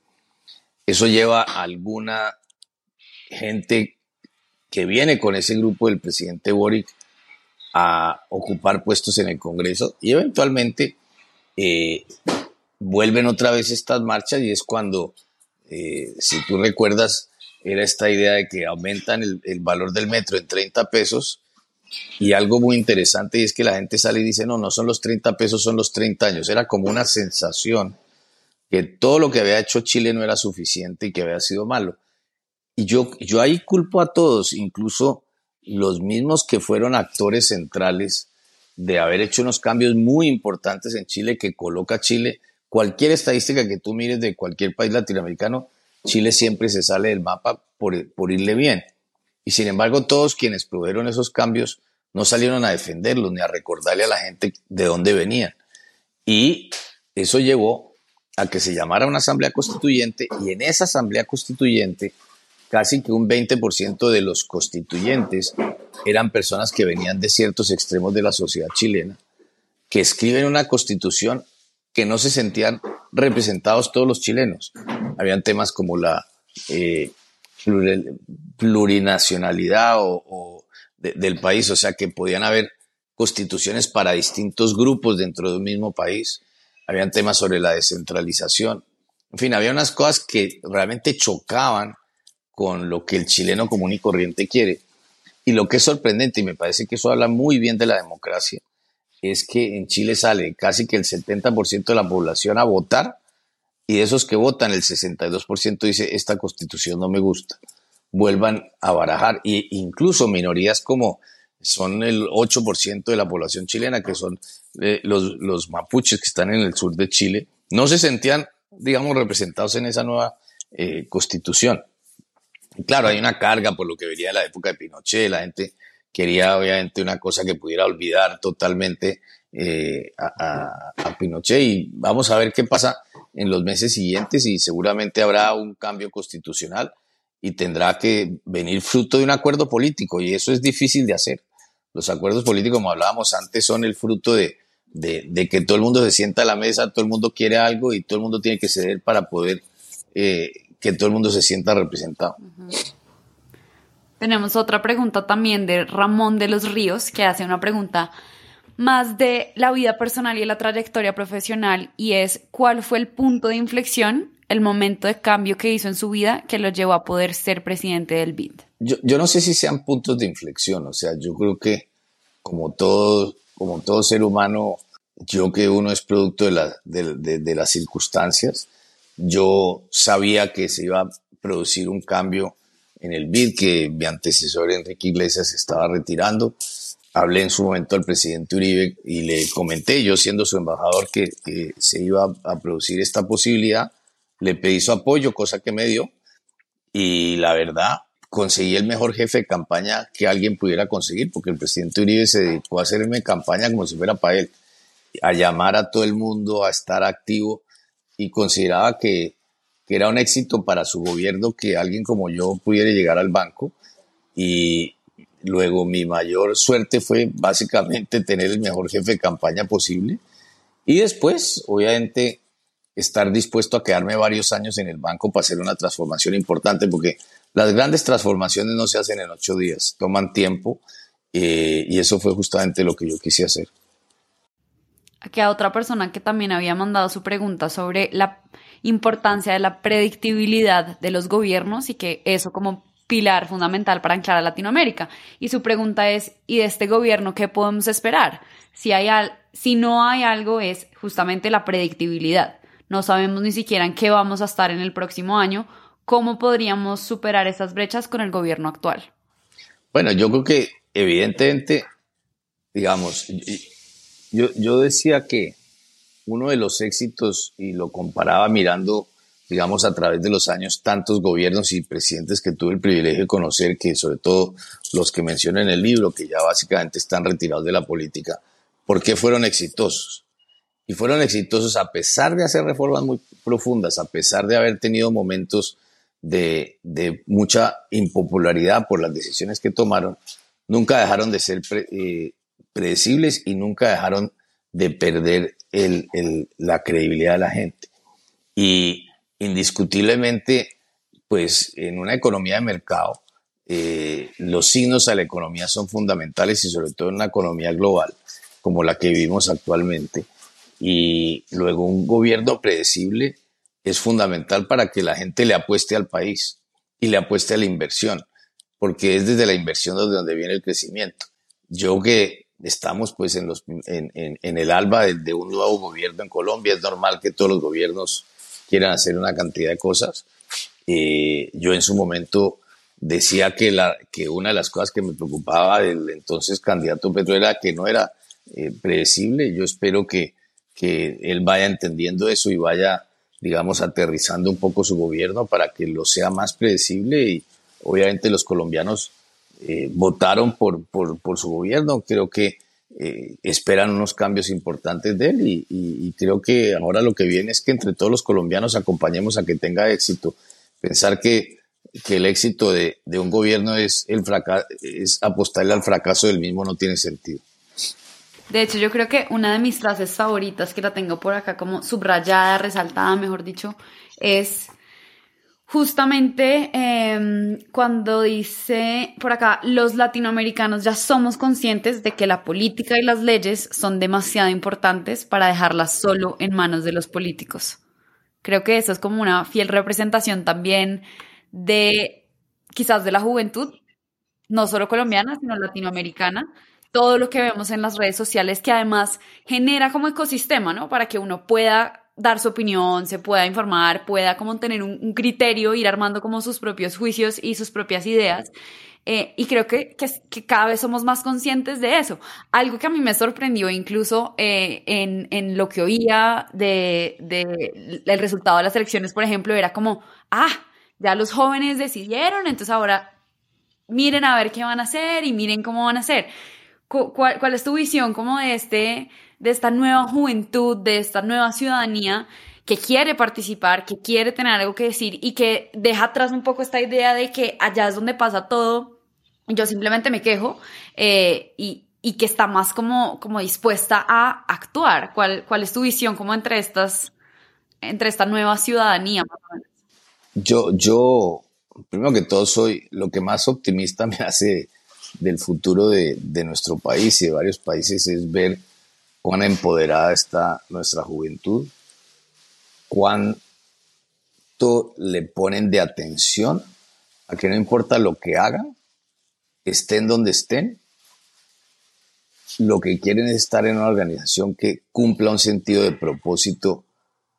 Eso lleva a alguna gente que viene con ese grupo del presidente Boric a ocupar puestos en el Congreso y eventualmente eh, vuelven otra vez estas marchas y es cuando, eh, si tú recuerdas, era esta idea de que aumentan el, el, valor del metro en 30 pesos y algo muy interesante es que la gente sale y dice, no, no son los 30 pesos, son los 30 años. Era como una sensación que todo lo que había hecho Chile no era suficiente y que había sido malo. Y yo, yo ahí culpo a todos, incluso los mismos que fueron actores centrales de haber hecho unos cambios muy importantes en Chile que coloca Chile, cualquier estadística que tú mires de cualquier país latinoamericano, Chile siempre se sale del mapa por, por irle bien. Y sin embargo, todos quienes produjeron esos cambios no salieron a defenderlos ni a recordarle a la gente de dónde venían. Y eso llevó a que se llamara una asamblea constituyente y en esa asamblea constituyente casi que un 20% de los constituyentes eran personas que venían de ciertos extremos de la sociedad chilena, que escriben una constitución que no se sentían representados todos los chilenos. Habían temas como la eh, plurinacionalidad o, del país, o sea que podían haber constituciones para distintos grupos dentro de un mismo país. Habían temas sobre la descentralización. En fin, había unas cosas que realmente chocaban con lo que el chileno común y corriente quiere. Y lo que es sorprendente, y me parece que eso habla muy bien de la democracia, es que en Chile sale casi que el 70% de la población a votar y de esos que votan, el 62% dice, esta constitución no me gusta. Vuelvan a barajar. E incluso minorías como son el 8% de la población chilena, que son eh, los, los mapuches que están en el sur de Chile, no se sentían, digamos, representados en esa nueva eh, constitución. Claro, hay una carga por lo que venía de la época de Pinochet, la gente quería obviamente una cosa que pudiera olvidar totalmente eh, a, Pinochet y vamos a ver qué pasa en los meses siguientes y seguramente habrá un cambio constitucional y tendrá que venir fruto de un acuerdo político y eso es difícil de hacer. Los acuerdos políticos, como hablábamos antes, son el fruto de, que todo el mundo se sienta a la mesa, todo el mundo quiere algo y todo el mundo tiene que ceder para poder eh, que todo el mundo se sienta representado. Tenemos otra pregunta también de Ramón de los Ríos, que hace una pregunta más de la vida personal y la trayectoria profesional, y es ¿cuál fue el punto de inflexión, el momento de cambio que hizo en su vida que lo llevó a poder ser presidente del BID? Yo, yo no sé si sean puntos de inflexión, o sea, yo creo que como todo, como todo ser humano, yo que uno es producto de, la, de, de las circunstancias, yo sabía que se iba a producir un cambio en el BID, que mi antecesor Enrique Iglesias estaba retirando. hablé en su momento al presidente Uribe y le comenté, yo siendo su embajador, que, se iba a producir esta posibilidad. Le pedí su apoyo, cosa que me dio. Y la verdad, conseguí el mejor jefe de campaña que alguien pudiera conseguir, porque el presidente Uribe se dedicó a hacerme campaña como si fuera para él, a llamar a todo el mundo, a estar activo y consideraba que, que era un éxito para su gobierno que alguien como yo pudiera llegar al banco. Y luego mi mayor suerte fue básicamente tener el mejor jefe de campaña posible. Y después, obviamente, estar dispuesto a quedarme varios años en el banco para hacer una transformación importante, porque las grandes transformaciones no se hacen en ocho días, toman tiempo eh, y eso fue justamente lo que yo quise hacer. Aquí a otra persona que también había mandado su pregunta sobre la importancia de la predictibilidad de los gobiernos y que eso como pilar fundamental para anclar a Latinoamérica. Y su pregunta es, ¿y de este gobierno qué podemos esperar? Si, hay si no hay algo es justamente la predictibilidad. No sabemos ni siquiera en qué vamos a estar en el próximo año ¿Cómo podríamos superar esas brechas con el gobierno actual? Bueno, yo creo que evidentemente, digamos, yo, yo decía que uno de los éxitos, y lo comparaba mirando, digamos, a través de los años, tantos gobiernos y presidentes que tuve el privilegio de conocer, que sobre todo los que mencioné en el libro, que ya básicamente están retirados de la política, ¿por qué fueron exitosos? Y fueron exitosos a pesar de hacer reformas muy profundas, a pesar de haber tenido momentos de, mucha impopularidad por las decisiones que tomaron, nunca dejaron de ser eh, predecibles y nunca dejaron de perder la credibilidad de la gente. Y indiscutiblemente, pues en una economía de mercado, eh, los signos a la economía son fundamentales y sobre todo en una economía global como la que vivimos actualmente. Y luego un gobierno predecible es fundamental para que la gente le apueste al país y le apueste a la inversión, porque es desde la inversión desde donde viene el crecimiento. Yo que estamos pues en, los, en, en, el alba de, un nuevo gobierno en Colombia, es normal que todos los gobiernos quieran hacer una cantidad de cosas. Eh, yo en su momento decía que, la, que una de las cosas que me preocupaba del entonces candidato Petro era que no era eh, predecible. Yo espero que, que él vaya entendiendo eso y vaya digamos, aterrizando un poco su gobierno para que lo sea más predecible y obviamente los colombianos eh, votaron por, por, su gobierno, creo que eh, esperan unos cambios importantes de él y, creo que ahora lo que viene es que entre todos los colombianos acompañemos a que tenga éxito. Pensar que, que el éxito de, un gobierno es, el es apostarle al fracaso del mismo no tiene sentido. De hecho, yo creo que una de mis frases favoritas, que la tengo por acá como subrayada, resaltada, mejor dicho, es justamente em, cuando dice por acá, los latinoamericanos ya somos conscientes de que la política y las leyes son demasiado importantes para dejarlas solo en manos de los políticos. Creo que eso es como una fiel representación también de quizás de la juventud, no solo colombiana, sino latinoamericana, todo lo que vemos en las redes sociales que además genera como ecosistema, ¿no? Para que uno pueda dar su opinión, se pueda informar, pueda como tener un, criterio, ir armando como sus propios juicios y sus propias ideas. Eh, y creo que, que, cada vez somos más conscientes de eso. Algo que a mí me sorprendió incluso eh, en, en, lo que oía de, de, el resultado de las elecciones, por ejemplo, era como, ah, ya los jóvenes decidieron, entonces ahora miren a ver qué van a hacer y miren cómo van a hacer. ¿Cuál, es tu visión como de, este, de esta nueva juventud, de esta nueva ciudadanía que quiere participar, que quiere tener algo que decir y que deja atrás un poco esta idea de que allá es donde pasa todo, yo simplemente me quejo eh, y, y, que está más como, como dispuesta a actuar? ¿Cuál, ¿Cuál es tu visión como entre estas, entre esta nueva ciudadanía? Yo, yo, primero que todo, soy lo que más optimista me hace del futuro de, nuestro país y de varios países es ver cuán empoderada está nuestra juventud, cuánto le ponen de atención a que no importa lo que hagan, estén donde estén, lo que quieren es estar en una organización que cumpla un sentido de propósito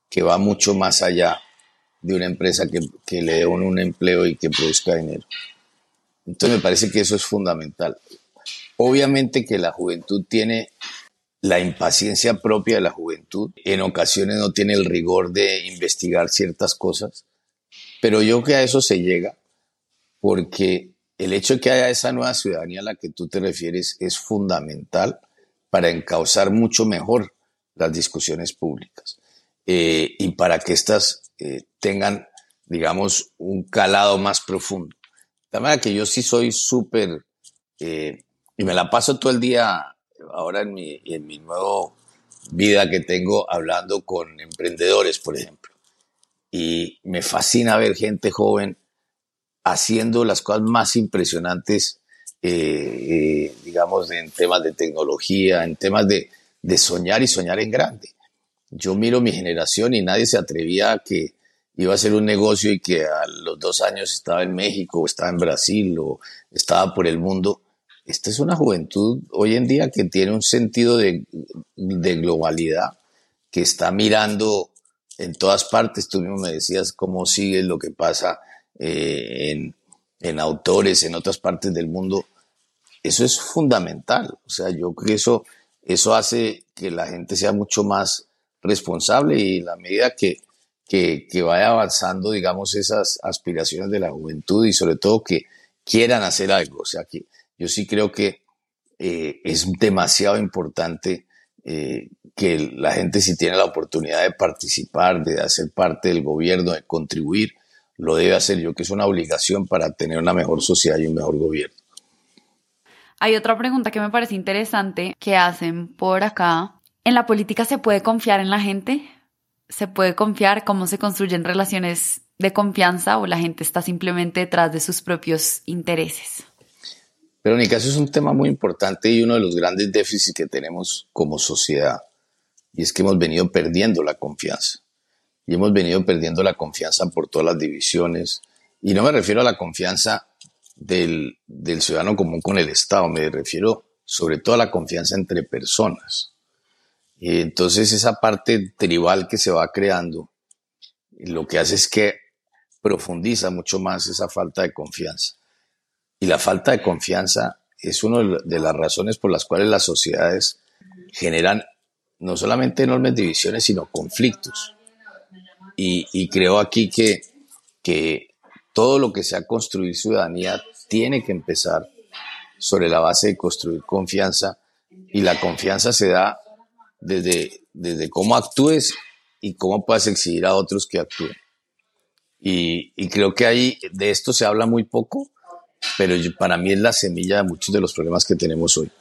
que va mucho más allá de una empresa que, le dé un empleo y que produzca dinero. Entonces me parece que eso es fundamental. obviamente que la juventud tiene la impaciencia propia de la juventud, en ocasiones no tiene el rigor de investigar ciertas cosas, pero yo creo que a eso se llega porque el hecho de que haya esa nueva ciudadanía a la que tú te refieres es fundamental para encauzar mucho mejor las discusiones públicas eh, y para que éstas eh, tengan, digamos, un calado más profundo. De manera que yo sí soy súper, eh, y me la paso todo el día ahora en mi, en mi nueva vida que tengo hablando con emprendedores, por ejemplo. Y me fascina ver gente joven haciendo las cosas más impresionantes, eh, eh, digamos, en temas de tecnología, en temas de, de, soñar y soñar en grande. Yo miro mi generación y nadie se atrevía a que iba a ser un negocio y que a los dos años estaba en México o estaba en Brasil o estaba por el mundo. Esta es una juventud hoy en día que tiene un sentido de, de globalidad, que está mirando en todas partes. Tú mismo me decías cómo sigue lo que pasa eh, en, autores en otras partes del mundo, eso es fundamental. O sea, yo creo que eso, eso hace que la gente sea mucho más responsable y la medida que, que, vaya avanzando, digamos, esas aspiraciones de la juventud y sobre todo que quieran hacer algo. O sea, que yo sí creo que eh, es demasiado importante eh, que la gente si tiene la oportunidad de participar, de hacer parte del gobierno, de contribuir, lo debe hacer yo, que es una obligación para tener una mejor sociedad y un mejor gobierno. Hay otra pregunta que me parece interesante que hacen por acá. ¿En la política se puede confiar en la gente? ¿Se puede confiar? ¿Cómo se construyen relaciones de confianza o la gente está simplemente detrás de sus propios intereses? Verónica, eso es un tema muy importante y uno de los grandes déficits que tenemos como sociedad. Y es que hemos venido perdiendo la confianza y hemos venido perdiendo la confianza por todas las divisiones. Y no me refiero a la confianza del, ciudadano común con el Estado, me refiero sobre todo a la confianza entre personas. Y entonces esa parte tribal que se va creando, lo que hace es que profundiza mucho más esa falta de confianza. Y la falta de confianza es una de las razones por las cuales las sociedades generan no solamente enormes divisiones, sino conflictos y, creo aquí que, que todo lo que sea construir ciudadanía tiene que empezar sobre la base de construir confianza y la confianza se da desde, desde cómo actúes y cómo puedes exigir a otros que actúen. Y, y, creo que ahí de esto se habla muy poco, pero para mí es la semilla de muchos de los problemas que tenemos hoy.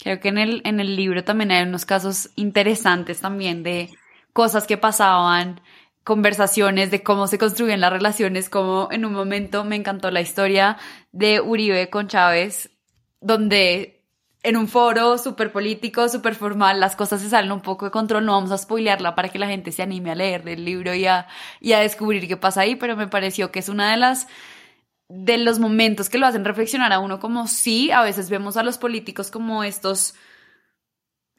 Creo que en el, en el libro también hay unos casos interesantes también de cosas que pasaban conversaciones de cómo se construyen las relaciones, como en un momento me encantó la historia de Uribe con Chávez, donde en un foro súper político, súper formal, las cosas se salen un poco de control, no vamos a spoilearla para que la gente se anime a leer el libro y a, y a descubrir qué pasa ahí, pero me pareció que es una de las de los momentos que lo hacen reflexionar a uno como sí, a veces vemos a los políticos como estos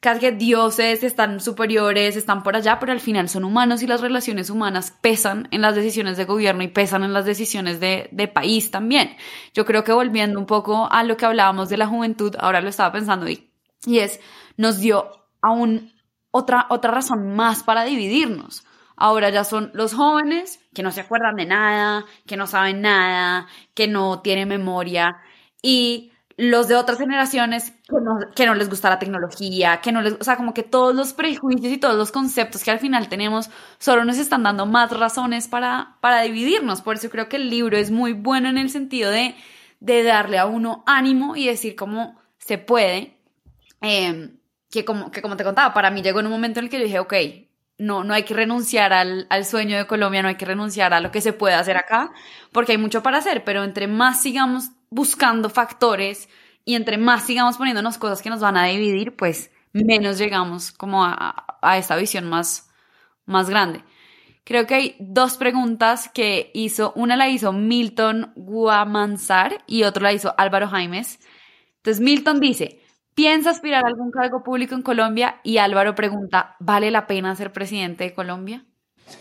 casi que dioses están superiores, están por allá, pero al final son humanos y las relaciones humanas pesan en las decisiones de gobierno y pesan en las decisiones de, de, país también. Yo creo que volviendo un poco a lo que hablábamos de la juventud, ahora lo estaba pensando y, y es, nos dio aún otra, otra razón más para dividirnos. Ahora ya son los jóvenes que no se acuerdan de nada, que no saben nada, que no tienen memoria y los de otras generaciones que no, les gusta la tecnología, que no les, o sea, como que todos los prejuicios y todos los conceptos que al final tenemos solo nos están dando más razones para, para dividirnos. Por eso creo que el libro es muy bueno en el sentido de, de darle a uno ánimo y decir cómo se puede. Em, que, como, que como te contaba, para mí llegó en un momento en el que yo dije, ok, no, no hay que renunciar al, al, sueño de Colombia, no hay que renunciar a lo que se puede hacer acá, porque hay mucho para hacer, pero entre más sigamos buscando factores y entre más sigamos poniéndonos cosas que nos van a dividir, pues menos llegamos como a, a esta visión más, más grande. Creo que hay dos preguntas que hizo, una la hizo Milton Guamansar y otra la hizo Álvaro Jaimes. Entonces Milton dice, ¿piensa aspirar a algún cargo público en Colombia? Y Álvaro pregunta, ¿vale la pena ser presidente de Colombia?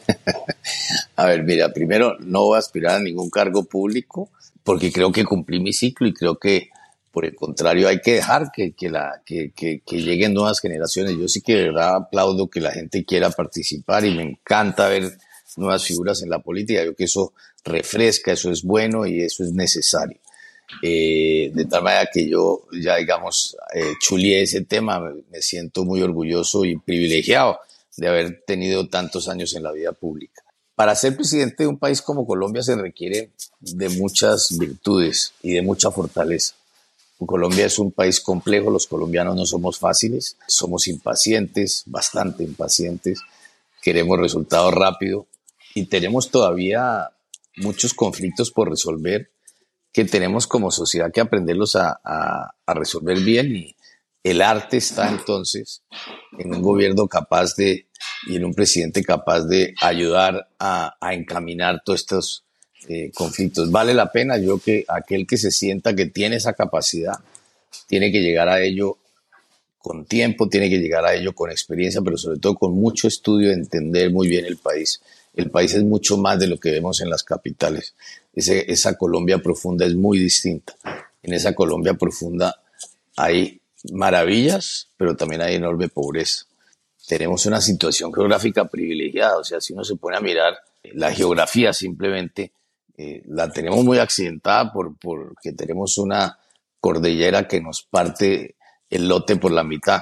a ver, mira, primero no voy a aspirar a ningún cargo público porque creo que cumplí mi ciclo y creo que Por el contrario, hay que dejar que, la, que, lleguen nuevas generaciones. Yo sí que de verdad aplaudo que la gente quiera participar y me encanta ver nuevas figuras en la política. Yo creo que eso refresca, eso es bueno y eso es necesario. Eh, de tal manera que yo ya, digamos, eh, chulié ese tema, me, siento muy orgulloso y privilegiado de haber tenido tantos años en la vida pública. Para ser presidente de un país como Colombia se requiere de muchas virtudes y de mucha fortaleza. Colombia es un país complejo, los colombianos no somos fáciles, somos impacientes, bastante impacientes, queremos resultados rápidos y tenemos todavía muchos conflictos por resolver que tenemos como sociedad que aprenderlos a, resolver bien y el arte está entonces en un gobierno capaz de y en un presidente capaz de ayudar a, encaminar todos estos eh, conflictos. Vale la pena, yo que aquel que se sienta que tiene esa capacidad, tiene que llegar a ello con tiempo, tiene que llegar a ello con experiencia, pero sobre todo con mucho estudio de entender muy bien el país. El país es mucho más de lo que vemos en las capitales esa Colombia profunda es muy distinta. En esa Colombia profunda hay maravillas, pero también hay enorme pobreza. Tenemos una situación geográfica privilegiada, o sea, si uno se pone a mirar la geografía simplemente, eh, la tenemos muy accidentada por, porque tenemos una cordillera que nos parte el lote por la mitad,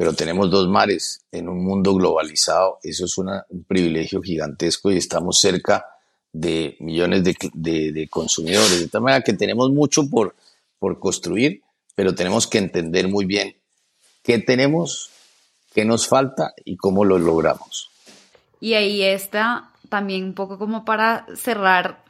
pero tenemos dos mares en un mundo globalizado, eso es un privilegio gigantesco y estamos cerca de millones de, consumidores. De tal manera que tenemos mucho por, por construir, pero tenemos que entender muy bien qué tenemos, qué nos falta y cómo lo logramos. Y ahí está también un poco como para cerrar,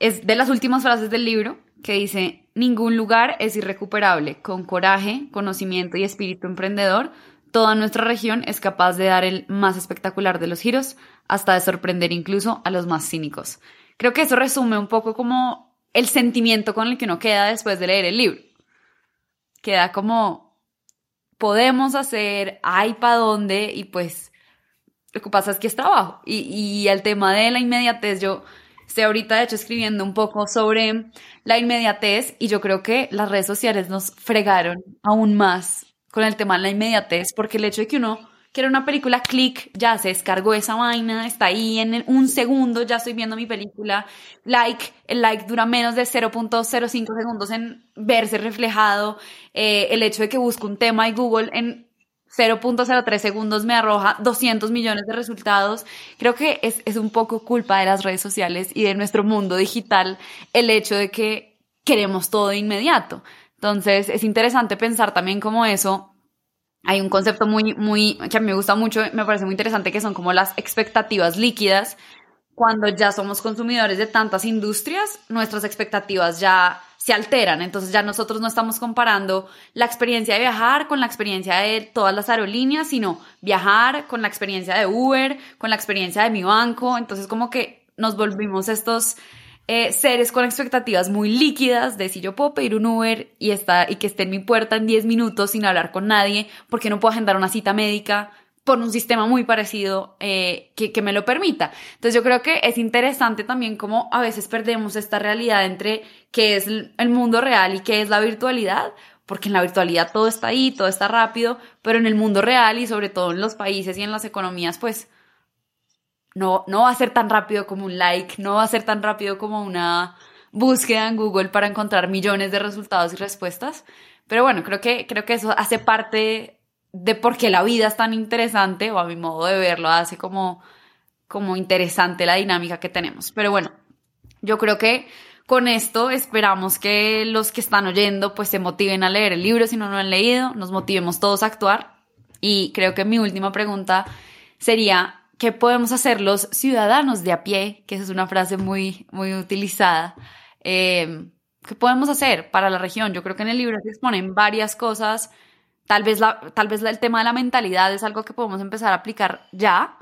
es de las últimas frases del libro que dice, ningún lugar es irrecuperable, con coraje, conocimiento y espíritu emprendedor, toda nuestra región es capaz de dar el más espectacular de los giros, hasta de sorprender incluso a los más cínicos. Creo que eso resume un poco como el sentimiento con el que uno queda después de leer el libro. Queda como, podemos hacer, hay para dónde, y pues lo que pasa es que es trabajo. Y, y el tema de la inmediatez, yo estoy ahorita de hecho escribiendo un poco sobre la inmediatez y yo creo que las redes sociales nos fregaron aún más con el tema de la inmediatez, porque el hecho de que uno que era una película click, ya se descargó esa vaina, está ahí en un segundo, ya estoy viendo mi película, like, el like dura menos de 0.05 segundos en verse reflejado, eh, el hecho de que busco un tema y Google en 0.03 segundos me arroja 200 millones de resultados. Creo que es, es un poco culpa de las redes sociales y de nuestro mundo digital el hecho de que queremos todo de inmediato. Entonces es interesante pensar también como eso hay un concepto muy, muy, que a mí me gusta mucho, me parece muy interesante, que son como las expectativas líquidas. Cuando ya somos consumidores de tantas industrias, nuestras expectativas ya se alteran. Entonces ya nosotros no estamos comparando la experiencia de viajar con la experiencia de todas las aerolíneas, sino viajar con la experiencia de Uber, con la experiencia de mi banco. Entonces como que nos volvimos estos eh, seres con expectativas muy líquidas de si yo puedo pedir un Uber y, está, y que esté en mi puerta en 10 minutos sin hablar con nadie, porque no puedo agendar una cita médica por un sistema muy parecido eh, que, que, me lo permita. Entonces yo creo que es interesante también cómo a veces perdemos esta realidad entre qué es el mundo real y qué es la virtualidad, porque en la virtualidad todo está ahí, todo está rápido, pero en el mundo real y sobre todo en los países y en las economías, pues no, no va a ser tan rápido como un like, no va a ser tan rápido como una búsqueda en Google para encontrar millones de resultados y respuestas. Pero bueno, creo que, creo que eso hace parte de por qué la vida es tan interesante, o a mi modo de verlo, hace como, como interesante la dinámica que tenemos. Pero bueno, yo creo que con esto esperamos que los que están oyendo pues se motiven a leer el libro si no lo han leído, nos motivemos todos a actuar. Y creo que mi última pregunta sería, ¿qué podemos hacer los ciudadanos de a pie? Que esa es una frase muy, muy utilizada. Eh, ¿Qué podemos hacer para la región? Yo creo que en el libro se exponen varias cosas. Tal vez, la, tal vez el tema de la mentalidad es algo que podemos empezar a aplicar ya.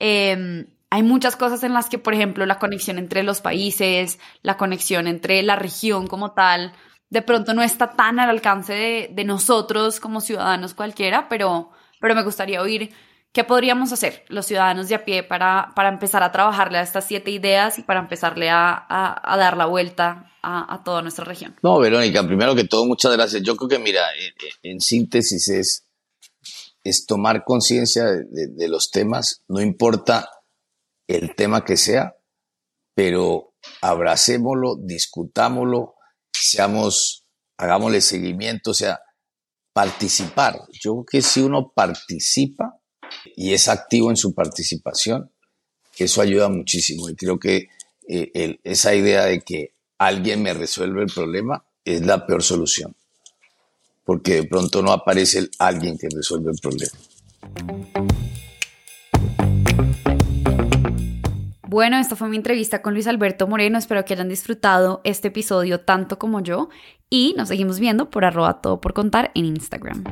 Eh, hay muchas cosas en las que, por ejemplo, la conexión entre los países, la conexión entre la región como tal, de pronto no está tan al alcance de, de nosotros como ciudadanos cualquiera, pero, pero me gustaría oír ¿Qué podríamos hacer los ciudadanos de a pie para, para empezar a trabajarle a estas siete ideas y para empezarle a, a, dar la vuelta a, a, toda nuestra región? No, Verónica, primero que todo, muchas gracias. Yo creo que, mira, en, síntesis es, es tomar conciencia de, de, los temas, no importa el tema que sea, pero abracémoslo, discutámoslo, seamos, hagámosle seguimiento, o sea, participar. Yo creo que si uno participa, y es activo en su participación, eso ayuda muchísimo. Y creo que eh, esa idea de que alguien me resuelve el problema es la peor solución, porque de pronto no aparece alguien que resuelve el problema. Bueno, esta fue mi entrevista con Luis Alberto Moreno. Espero que hayan disfrutado este episodio tanto como yo. Y nos seguimos viendo por arroba todo por contar en Instagram.